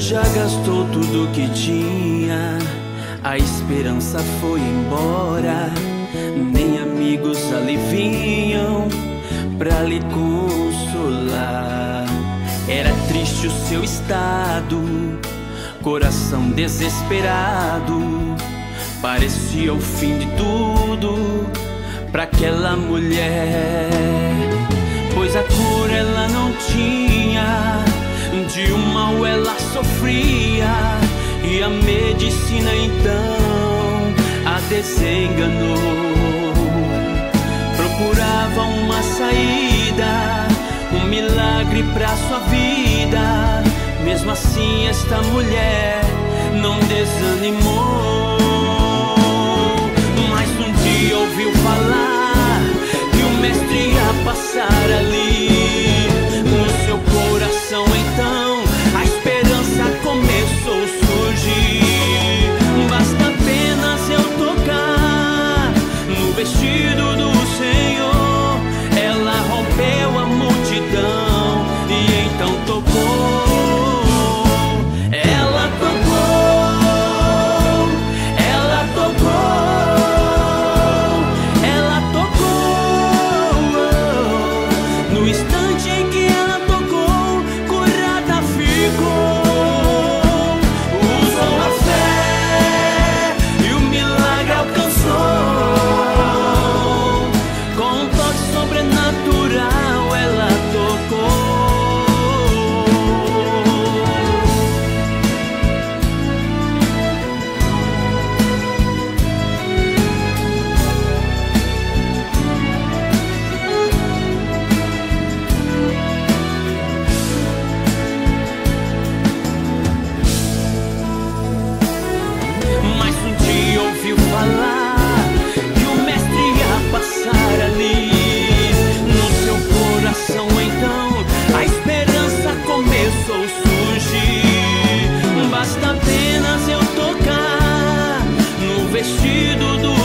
já gastou tudo que tinha. A esperança foi embora. Nem amigos ali vinham pra lhe consolar. Era triste o seu estado, coração desesperado. Parecia o fim de tudo pra aquela mulher. Pois a cura ela não tinha, de um mal ela sofria. E a medicina então a desenganou. Procurava uma saída, um milagre pra sua vida. Mesmo assim, esta mulher não desanimou. Mas um dia ouviu falar sentido do